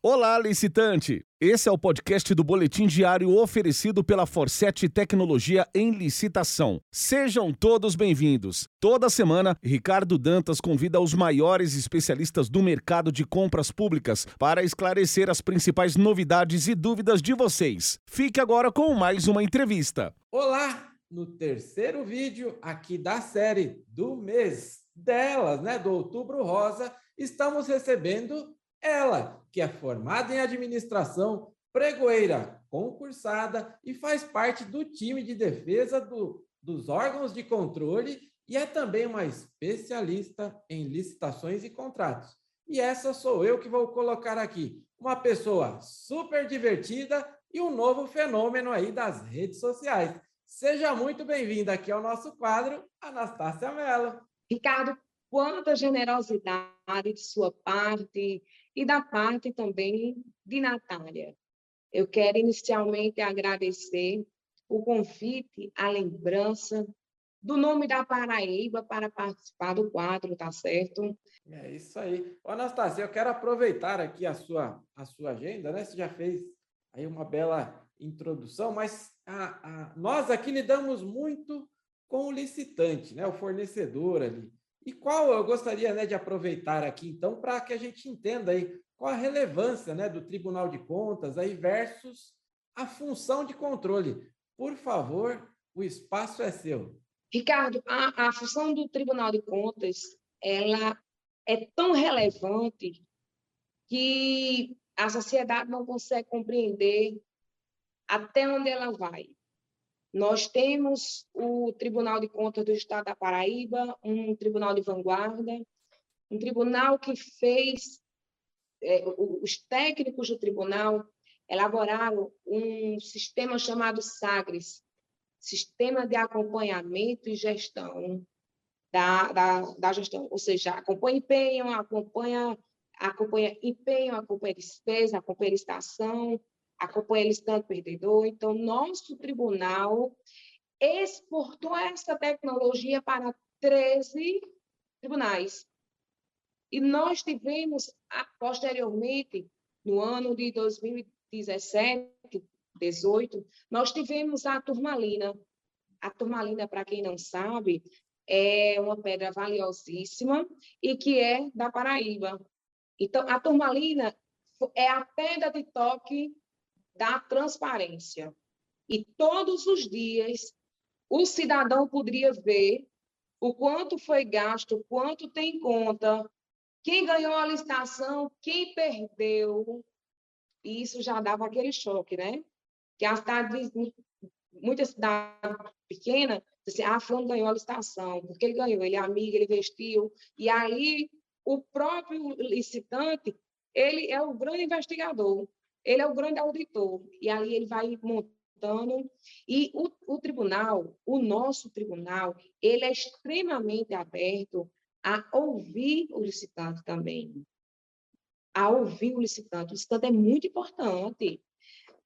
Olá, licitante! Esse é o podcast do Boletim Diário oferecido pela Forset Tecnologia em Licitação. Sejam todos bem-vindos. Toda semana, Ricardo Dantas convida os maiores especialistas do mercado de compras públicas para esclarecer as principais novidades e dúvidas de vocês. Fique agora com mais uma entrevista. Olá! No terceiro vídeo aqui da série do mês delas, né, do Outubro Rosa, estamos recebendo ela, que é formada em administração, pregoeira, concursada e faz parte do time de defesa do, dos órgãos de controle e é também uma especialista em licitações e contratos. E essa sou eu que vou colocar aqui, uma pessoa super divertida e um novo fenômeno aí das redes sociais. Seja muito bem-vinda aqui ao nosso quadro, Anastácia Mello. Ricardo, quanta generosidade de sua parte e da parte também de Natália. Eu quero inicialmente agradecer o convite, a lembrança do nome da Paraíba para participar do quadro, tá certo? É isso aí. Ô, Anastasia, eu quero aproveitar aqui a sua, a sua agenda, né? Você já fez aí uma bela introdução, mas a, a, nós aqui lidamos muito com o licitante, né? O fornecedor ali. E qual eu gostaria né, de aproveitar aqui, então, para que a gente entenda aí qual a relevância né, do Tribunal de Contas aí versus a função de controle. Por favor, o espaço é seu. Ricardo, a, a função do Tribunal de Contas ela é tão relevante que a sociedade não consegue compreender até onde ela vai. Nós temos o Tribunal de Contas do Estado da Paraíba, um tribunal de vanguarda, um tribunal que fez, é, os técnicos do tribunal elaboraram um sistema chamado SAGRES, Sistema de Acompanhamento e Gestão da, da, da gestão, ou seja, acompanha empenho, acompanha, acompanha empenho, acompanha despesa, acompanha licitação, acompanha listando perdedor. Então, nosso tribunal exportou essa tecnologia para 13 tribunais. E nós tivemos, posteriormente, no ano de 2017, 18, nós tivemos a turmalina. A turmalina, para quem não sabe, é uma pedra valiosíssima e que é da Paraíba. Então, a turmalina é a pedra de toque da transparência. E todos os dias o cidadão poderia ver o quanto foi gasto, quanto tem conta, quem ganhou a licitação, quem perdeu. E isso já dava aquele choque, né? Que a cidade, muita cidade pequena, assim, ah, fulano ganhou a licitação, porque ele ganhou, ele é amigo, ele investiu. E aí o próprio licitante, ele é o grande investigador. Ele é o grande auditor, e ali ele vai montando. E o, o tribunal, o nosso tribunal, ele é extremamente aberto a ouvir o licitante também. A ouvir o licitante. O licitante é muito importante.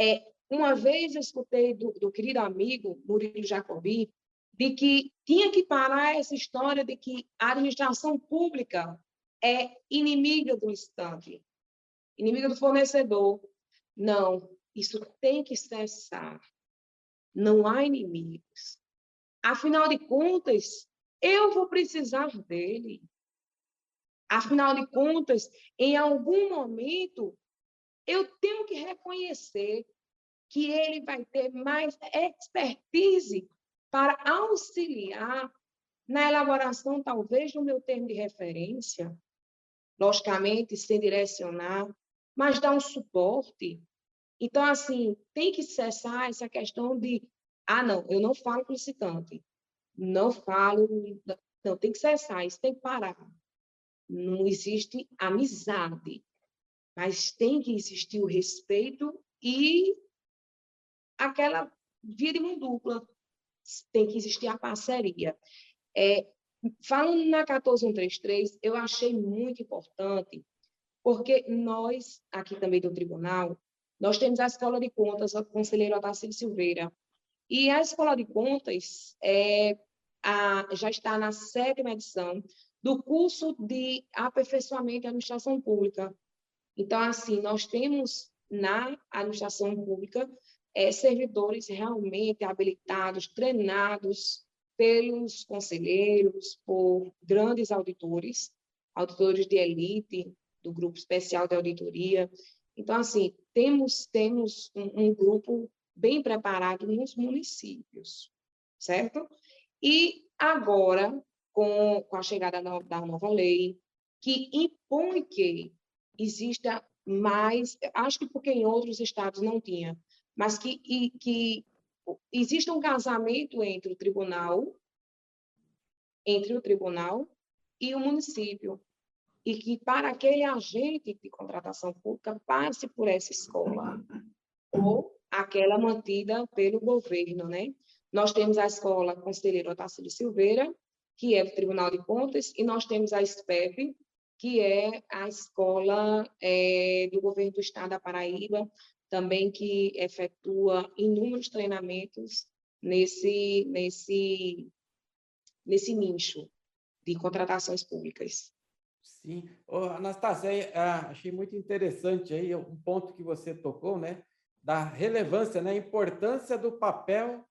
É, uma vez eu escutei do, do querido amigo Murilo Jacobi de que tinha que parar essa história de que a administração pública é inimiga do licitante, inimiga do fornecedor. Não, isso tem que cessar. Não há inimigos. Afinal de contas, eu vou precisar dele. Afinal de contas, em algum momento, eu tenho que reconhecer que ele vai ter mais expertise para auxiliar na elaboração, talvez, do meu termo de referência, logicamente, sem direcionar, mas dar um suporte. Então, assim, tem que cessar essa questão de, ah, não, eu não falo com o licitante, não falo, não, tem que cessar, isso tem que parar. Não existe amizade, mas tem que existir o respeito e aquela via de mão dupla, tem que existir a parceria. É, falando na 14133, eu achei muito importante porque nós, aqui também do tribunal, nós temos a Escola de Contas, o conselheiro Otacílio Silveira, e a Escola de Contas é, a, já está na sétima edição do curso de aperfeiçoamento em administração pública. Então, assim, nós temos na administração pública é, servidores realmente habilitados, treinados pelos conselheiros, por grandes auditores, auditores de elite, do grupo especial de auditoria. Então, assim, temos, temos um, um grupo bem preparado nos municípios, certo? E agora, com, com a chegada da, da nova lei, que impõe que exista mais, acho que porque em outros estados não tinha, mas que, e, que exista um casamento entre o tribunal, entre o tribunal e o município, e que para aquele agente de contratação pública passe por essa escola, ou aquela mantida pelo governo, né? Nós temos a escola Conselheiro Otacílio Silveira, que é do Tribunal de Contas, e nós temos a SPEP, que é a escola é, do governo do estado da Paraíba, também que efetua inúmeros treinamentos nesse, nesse, nesse nicho de contratações públicas. Sim. Oh, Anastasia, ah, achei muito interessante aí um ponto que você tocou, né? Da relevância, né? Importância do papel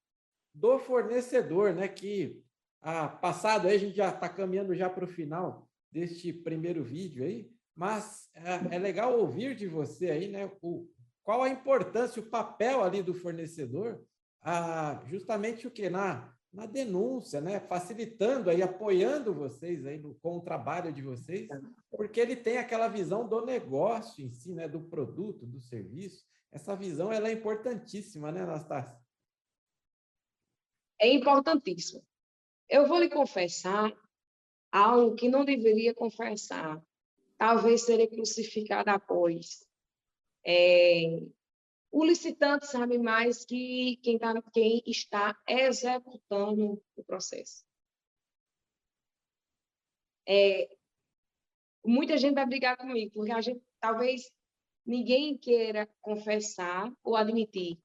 do fornecedor, né? Que ah, passado aí a gente já está caminhando já para o final deste primeiro vídeo aí, mas é, é legal ouvir de você aí, né? O, qual a importância, o papel ali do fornecedor, ah, justamente o que na na denúncia, né? Facilitando aí, apoiando vocês aí no, com o trabalho de vocês, porque ele tem aquela visão do negócio em si, né? Do produto, do serviço. Essa visão ela é importantíssima, né, Anastácia? É importantíssimo. Eu vou lhe confessar algo que não deveria confessar. Talvez serei crucificada após. É, o licitante sabe mais que quem, tá, quem está executando o processo. É, muita gente vai brigar comigo, porque a gente talvez ninguém queira confessar ou admitir.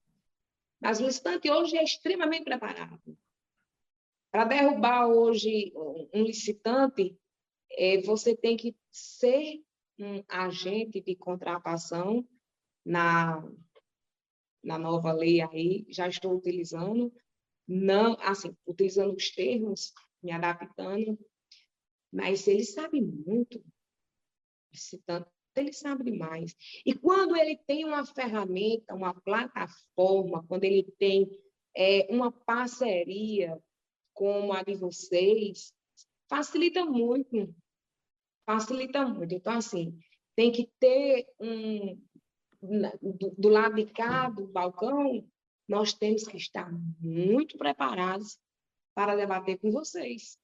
Mas o licitante hoje é extremamente preparado. Para derrubar hoje um licitante, é, você tem que ser um agente de contratação na na nova lei aí, já estou utilizando, não, assim, utilizando os termos, me adaptando, mas ele sabe muito, citando, ele sabe demais. E quando ele tem uma ferramenta, uma plataforma, quando ele tem é, uma parceria como a de vocês, facilita muito, facilita muito. Então, assim, tem que ter um, do, do lado de cá do balcão, nós temos que estar muito preparados para debater com vocês.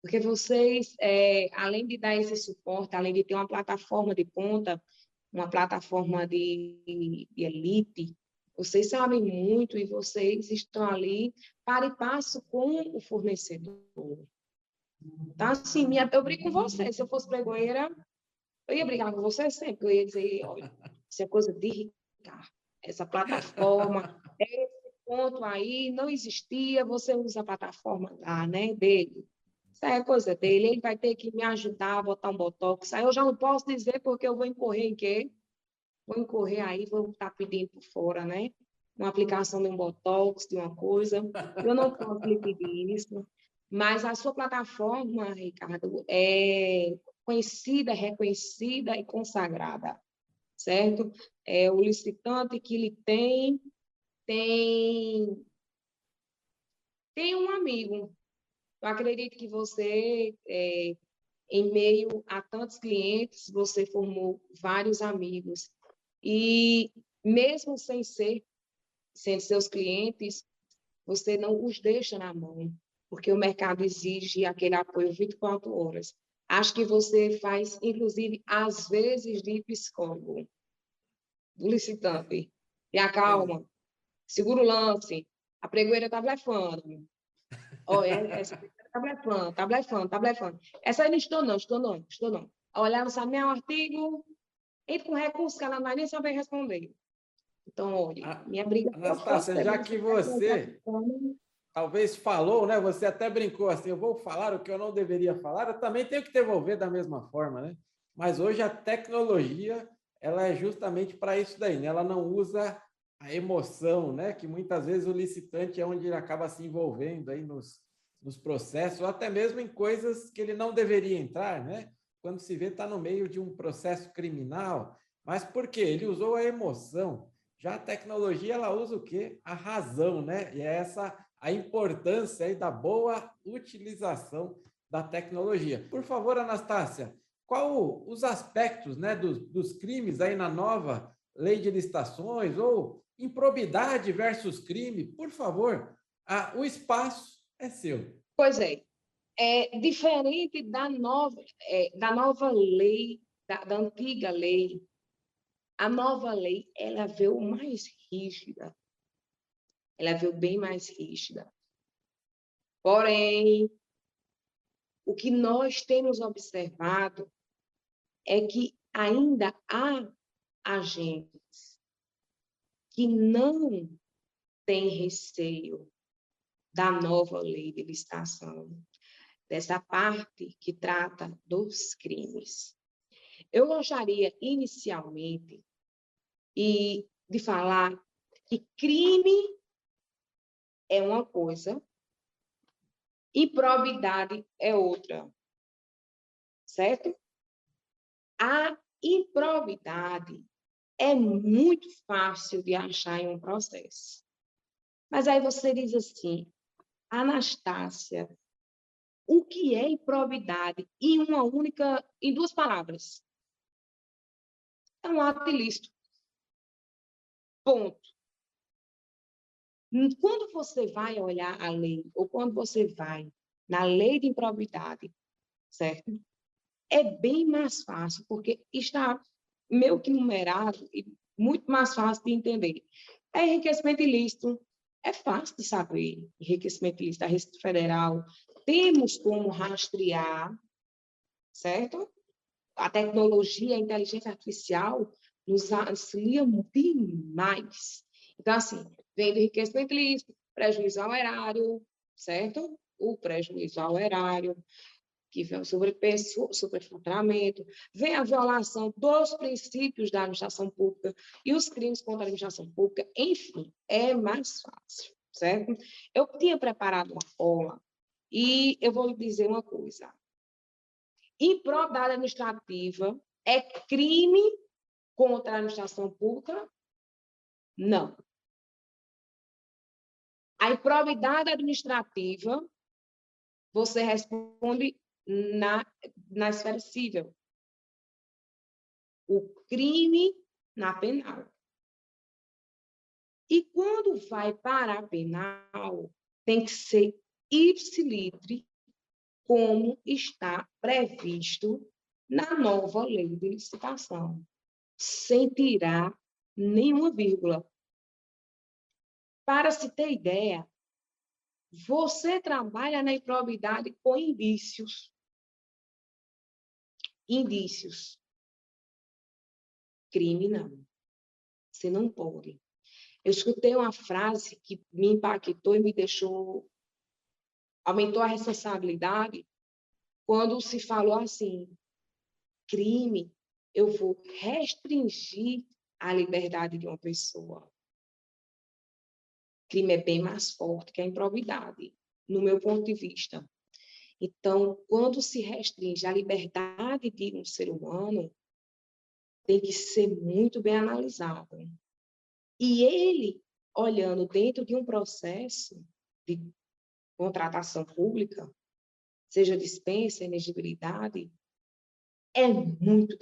Porque vocês, é, além de dar esse suporte, além de ter uma plataforma de ponta, uma plataforma de, de elite, vocês sabem muito e vocês estão ali para e passo com o fornecedor. Então, assim, minha, eu brigo com você. Se eu fosse pregoeira, eu ia brigar com você sempre. Eu ia dizer, olha, isso é coisa de Ricardo. Essa plataforma, esse ponto aí não existia, você usa a plataforma lá, né, dele. Isso é coisa dele, ele vai ter que me ajudar a botar um botox. Aí eu já não posso dizer porque eu vou incorrer em quê? Vou incorrer aí, vou estar pedindo por fora, né? Uma aplicação de um botox, de uma coisa. Eu não posso lhe pedir isso. Mas a sua plataforma, Ricardo, é conhecida, reconhecida e consagrada certo? É, o licitante que ele tem, tem, tem um amigo. Eu acredito que você, é, em meio a tantos clientes, você formou vários amigos. E mesmo sem ser, sem seus clientes, você não os deixa na mão, porque o mercado exige aquele apoio 24 horas. Acho que você faz, inclusive, às vezes, de psicólogo do licitante. E acalma, segura o lance, a pregoeira está blefando. Olha, essa está blefando, está blefando, está blefando. Essa aí não estou não, estou não, estou não. Olhar, não sabe nem o artigo, entra com recurso que ela não vai nem saber responder. Então, olha, minha briga... Anastácia, já que você talvez falou, né? Você até brincou assim, eu vou falar o que eu não deveria falar, eu também tenho que devolver da mesma forma, né? Mas hoje a tecnologia ela é justamente para isso daí, né? Ela não usa a emoção, né? Que muitas vezes o licitante é onde ele acaba se envolvendo aí nos, nos processos, ou até mesmo em coisas que ele não deveria entrar, né? Quando se vê, está no meio de um processo criminal. Mas por quê? Ele usou a emoção. Já a tecnologia, ela usa o quê? A razão, né? E é essa a importância da boa utilização da tecnologia. Por favor, Anastácia, qual os aspectos né, dos, dos crimes aí na nova lei de licitações ou improbidade versus crime? Por favor, a, o espaço é seu. Pois é. É diferente da nova, é, da nova lei, da, da antiga lei. A nova lei, ela veio mais rígida. Ela veio bem mais rígida. Porém, o que nós temos observado é que ainda há agentes que não têm receio da nova lei de licitação, dessa parte que trata dos crimes. Eu gostaria inicialmente e de falar que crime é uma coisa improbidade é outra. Certo? A improbidade é muito fácil de achar em um processo. Mas aí você diz assim, Anastácia, o que é improbidade em uma única, em duas palavras? É um ato ilícito. Ponto. Quando você vai olhar a lei, ou quando você vai na lei de improbidade, certo? é bem mais fácil, porque está meio que numerado e muito mais fácil de entender. É enriquecimento ilícito, é fácil de saber. Enriquecimento ilícito da Receita Federal, temos como rastrear, certo? A tecnologia, a inteligência artificial nos auxilia demais. Então, assim, vem do enriquecimento ilícito, prejuízo ao erário, certo? O prejuízo ao erário, que vem o sobrepeso, superfaturamento, vem a violação dos princípios da administração pública e os crimes contra a administração pública, enfim, é mais fácil, certo? Eu tinha preparado uma forma e eu vou lhe dizer uma coisa. Improbidade administrativa é crime contra a administração pública? Não. A improbidade administrativa, você responde na, na esfera civil. O crime na penal. E quando vai para a penal, tem que ser ipsilitre, como está previsto na nova lei de licitação, sem tirar nenhuma vírgula. Para se ter ideia, você trabalha na improbidade com indícios indícios. Crime não. Você não pode. Eu escutei uma frase que me impactou e me deixou. aumentou a responsabilidade quando se falou assim: crime, eu vou restringir a liberdade de uma pessoa. Crime é bem mais forte que a improbidade, no meu ponto de vista. Então, quando se restringe a liberdade de um ser humano, tem que ser muito bem analisado. E ele, olhando dentro de um processo de contratação pública, seja dispensa, elegibilidade, é muito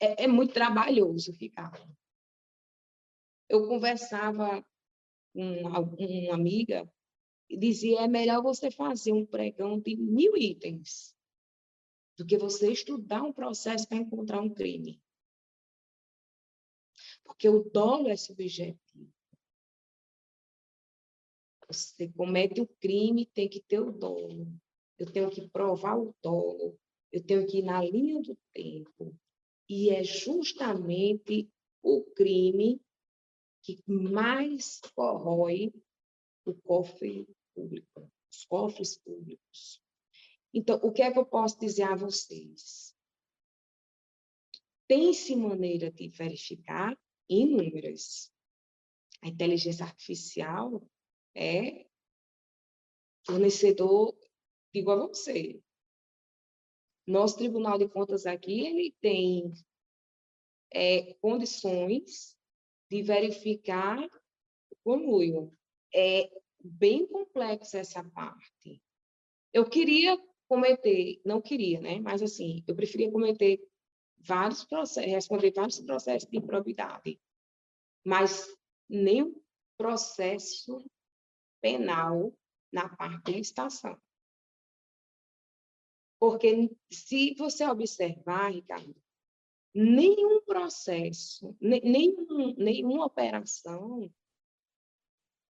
é, é muito trabalhoso ficar. Eu conversava com uma amiga dizia: é melhor você fazer um pregão de mil itens do que você estudar um processo para encontrar um crime. Porque o dolo é subjetivo. Você comete o crime, tem que ter o dolo. Eu tenho que provar o dolo. Eu tenho que ir na linha do tempo. E é justamente o crime que mais corrói o cofre público, os cofres públicos. Então, o que é que eu posso dizer a vocês? tem-se maneira de verificar inúmeras. A inteligência artificial é fornecedor igual a você. Nosso Tribunal de Contas aqui, ele tem é, condições de verificar o conluio. É bem complexa essa parte. Eu queria cometer, não queria, né? Mas assim, eu preferia cometer vários processos, responder vários processos de improbidade, mas nenhum processo penal na parte de licitação. Porque se você observar, Ricardo, nenhum processo, nenhum, nenhuma operação,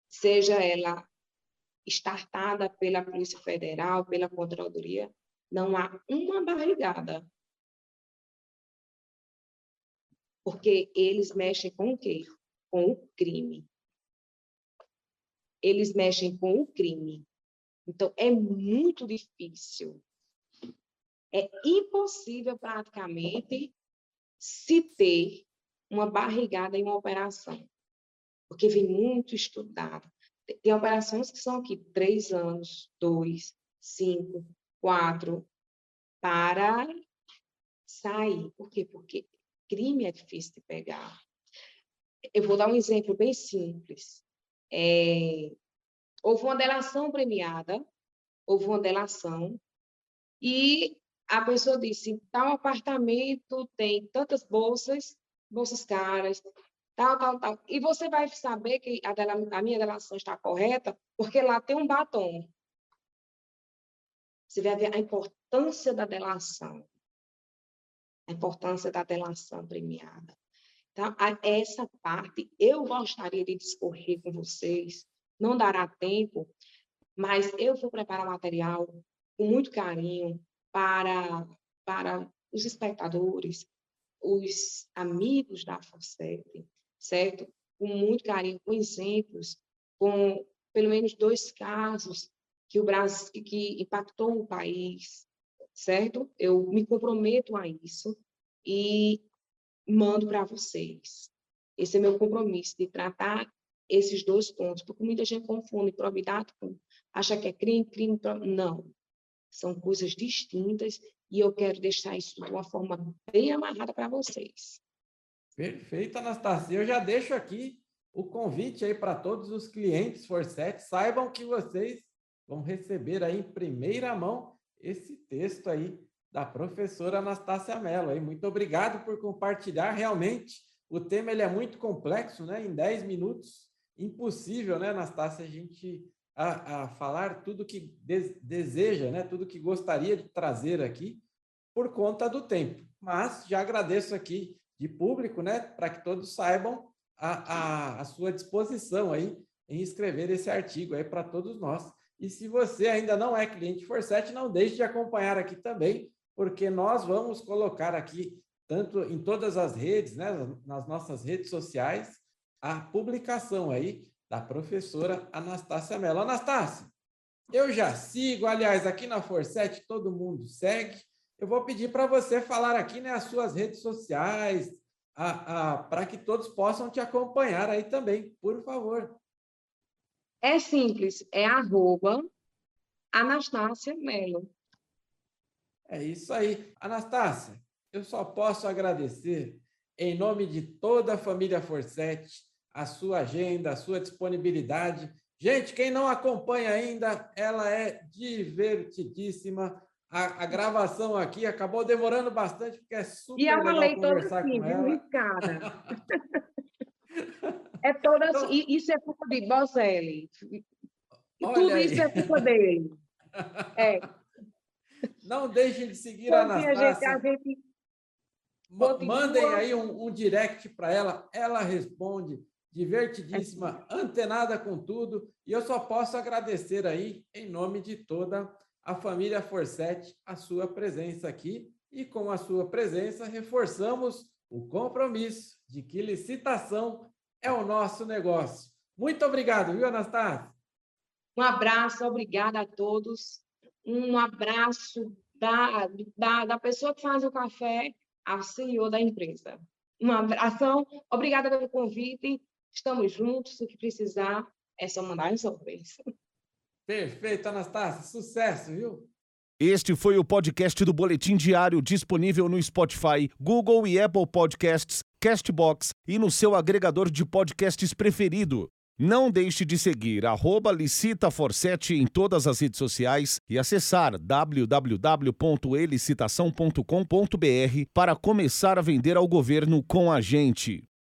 seja ela startada pela Polícia Federal, pela Controladoria, não há uma barrigada. Porque eles mexem com o quê? Com o crime. Eles mexem com o crime. Então, é muito difícil. É impossível, praticamente, se ter uma barrigada em uma operação. Porque vem muito estudado. Tem operações que são aqui três anos, dois, cinco, quatro, para sair. Por quê? Porque crime é difícil de pegar. Eu vou dar um exemplo bem simples. É, houve uma delação premiada, houve uma delação, e a pessoa disse, tal apartamento tem tantas bolsas, bolsas caras, tal, tal, tal. E você vai saber que a, dela, a minha delação está correta, porque lá tem um batom. Você vai ver a importância da delação. A importância da delação premiada. Então, essa parte eu gostaria de discorrer com vocês. Não dará tempo, mas eu vou preparar o material com muito carinho para, para os espectadores, os amigos da FOSET, certo? Com muito carinho, com exemplos, com pelo menos dois casos que o Brasil que impactou o país, certo? Eu me comprometo a isso e mando para vocês. Esse é meu compromisso de tratar esses dois pontos, porque muita gente confunde probidade com acha que é crime, crime, não. São coisas distintas e eu quero deixar isso de uma forma bem amarrada para vocês. Perfeito, Anastasia. Eu já deixo aqui o convite aí para todos os clientes Forset. Saibam que vocês vão receber aí em primeira mão esse texto aí da professora Anastácia Mello. Aí. Muito obrigado por compartilhar. Realmente, o tema ele é muito complexo, né? Em 10 minutos, impossível, né, Anastácia, a gente a, a falar tudo que de, deseja, né? Tudo que gostaria de trazer aqui por conta do tempo. Mas já agradeço aqui de público, né, para que todos saibam a, a, a, sua disposição aí em escrever esse artigo aí para todos nós. E se você ainda não é cliente Forset, não deixe de acompanhar aqui também, porque nós vamos colocar aqui, tanto em todas as redes, né, nas nossas redes sociais, a publicação aí da professora Anastácia Mello. Anastácia, eu já sigo, aliás, aqui na Forset todo mundo segue, eu vou pedir para você falar aqui né, as suas redes sociais, para que todos possam te acompanhar aí também, por favor. É simples, é arroba Anastácia Mello. É isso aí. Anastácia, eu só posso agradecer, em nome de toda a família Forset, a sua agenda, a sua disponibilidade. Gente, quem não acompanha ainda, ela é divertidíssima a, a, gravação aqui acabou demorando bastante, porque é super e legal conversar assim, com ela. Cara. é toda então, assim, isso é culpa de Boselli. Tudo aí. isso é culpa dele. É. Não deixem de seguir a Anastácia. A gente, Mandem aí um, um direct para ela, ela responde, divertidíssima, é. antenada com tudo, e eu só posso agradecer aí, em nome de toda a a família Forset a sua presença aqui e com a sua presença reforçamos o compromisso de que licitação é o nosso negócio. Muito obrigado, viu, Anastácia? Um abraço, obrigada a todos. Um abraço da, da, da pessoa que faz o café ao CEO da empresa. Um abração, obrigada pelo convite, estamos juntos, o que precisar é só mandar resolver. Perfeito, Anastácia, sucesso, viu? Este foi o podcast do Boletim Diário disponível no Spotify, Google e Apple Podcasts, Castbox e no seu agregador de podcasts preferido. Não deixe de seguir arroba licitaforsete em todas as redes sociais e acessar www.elicitação.com.br para começar a vender ao governo com a gente.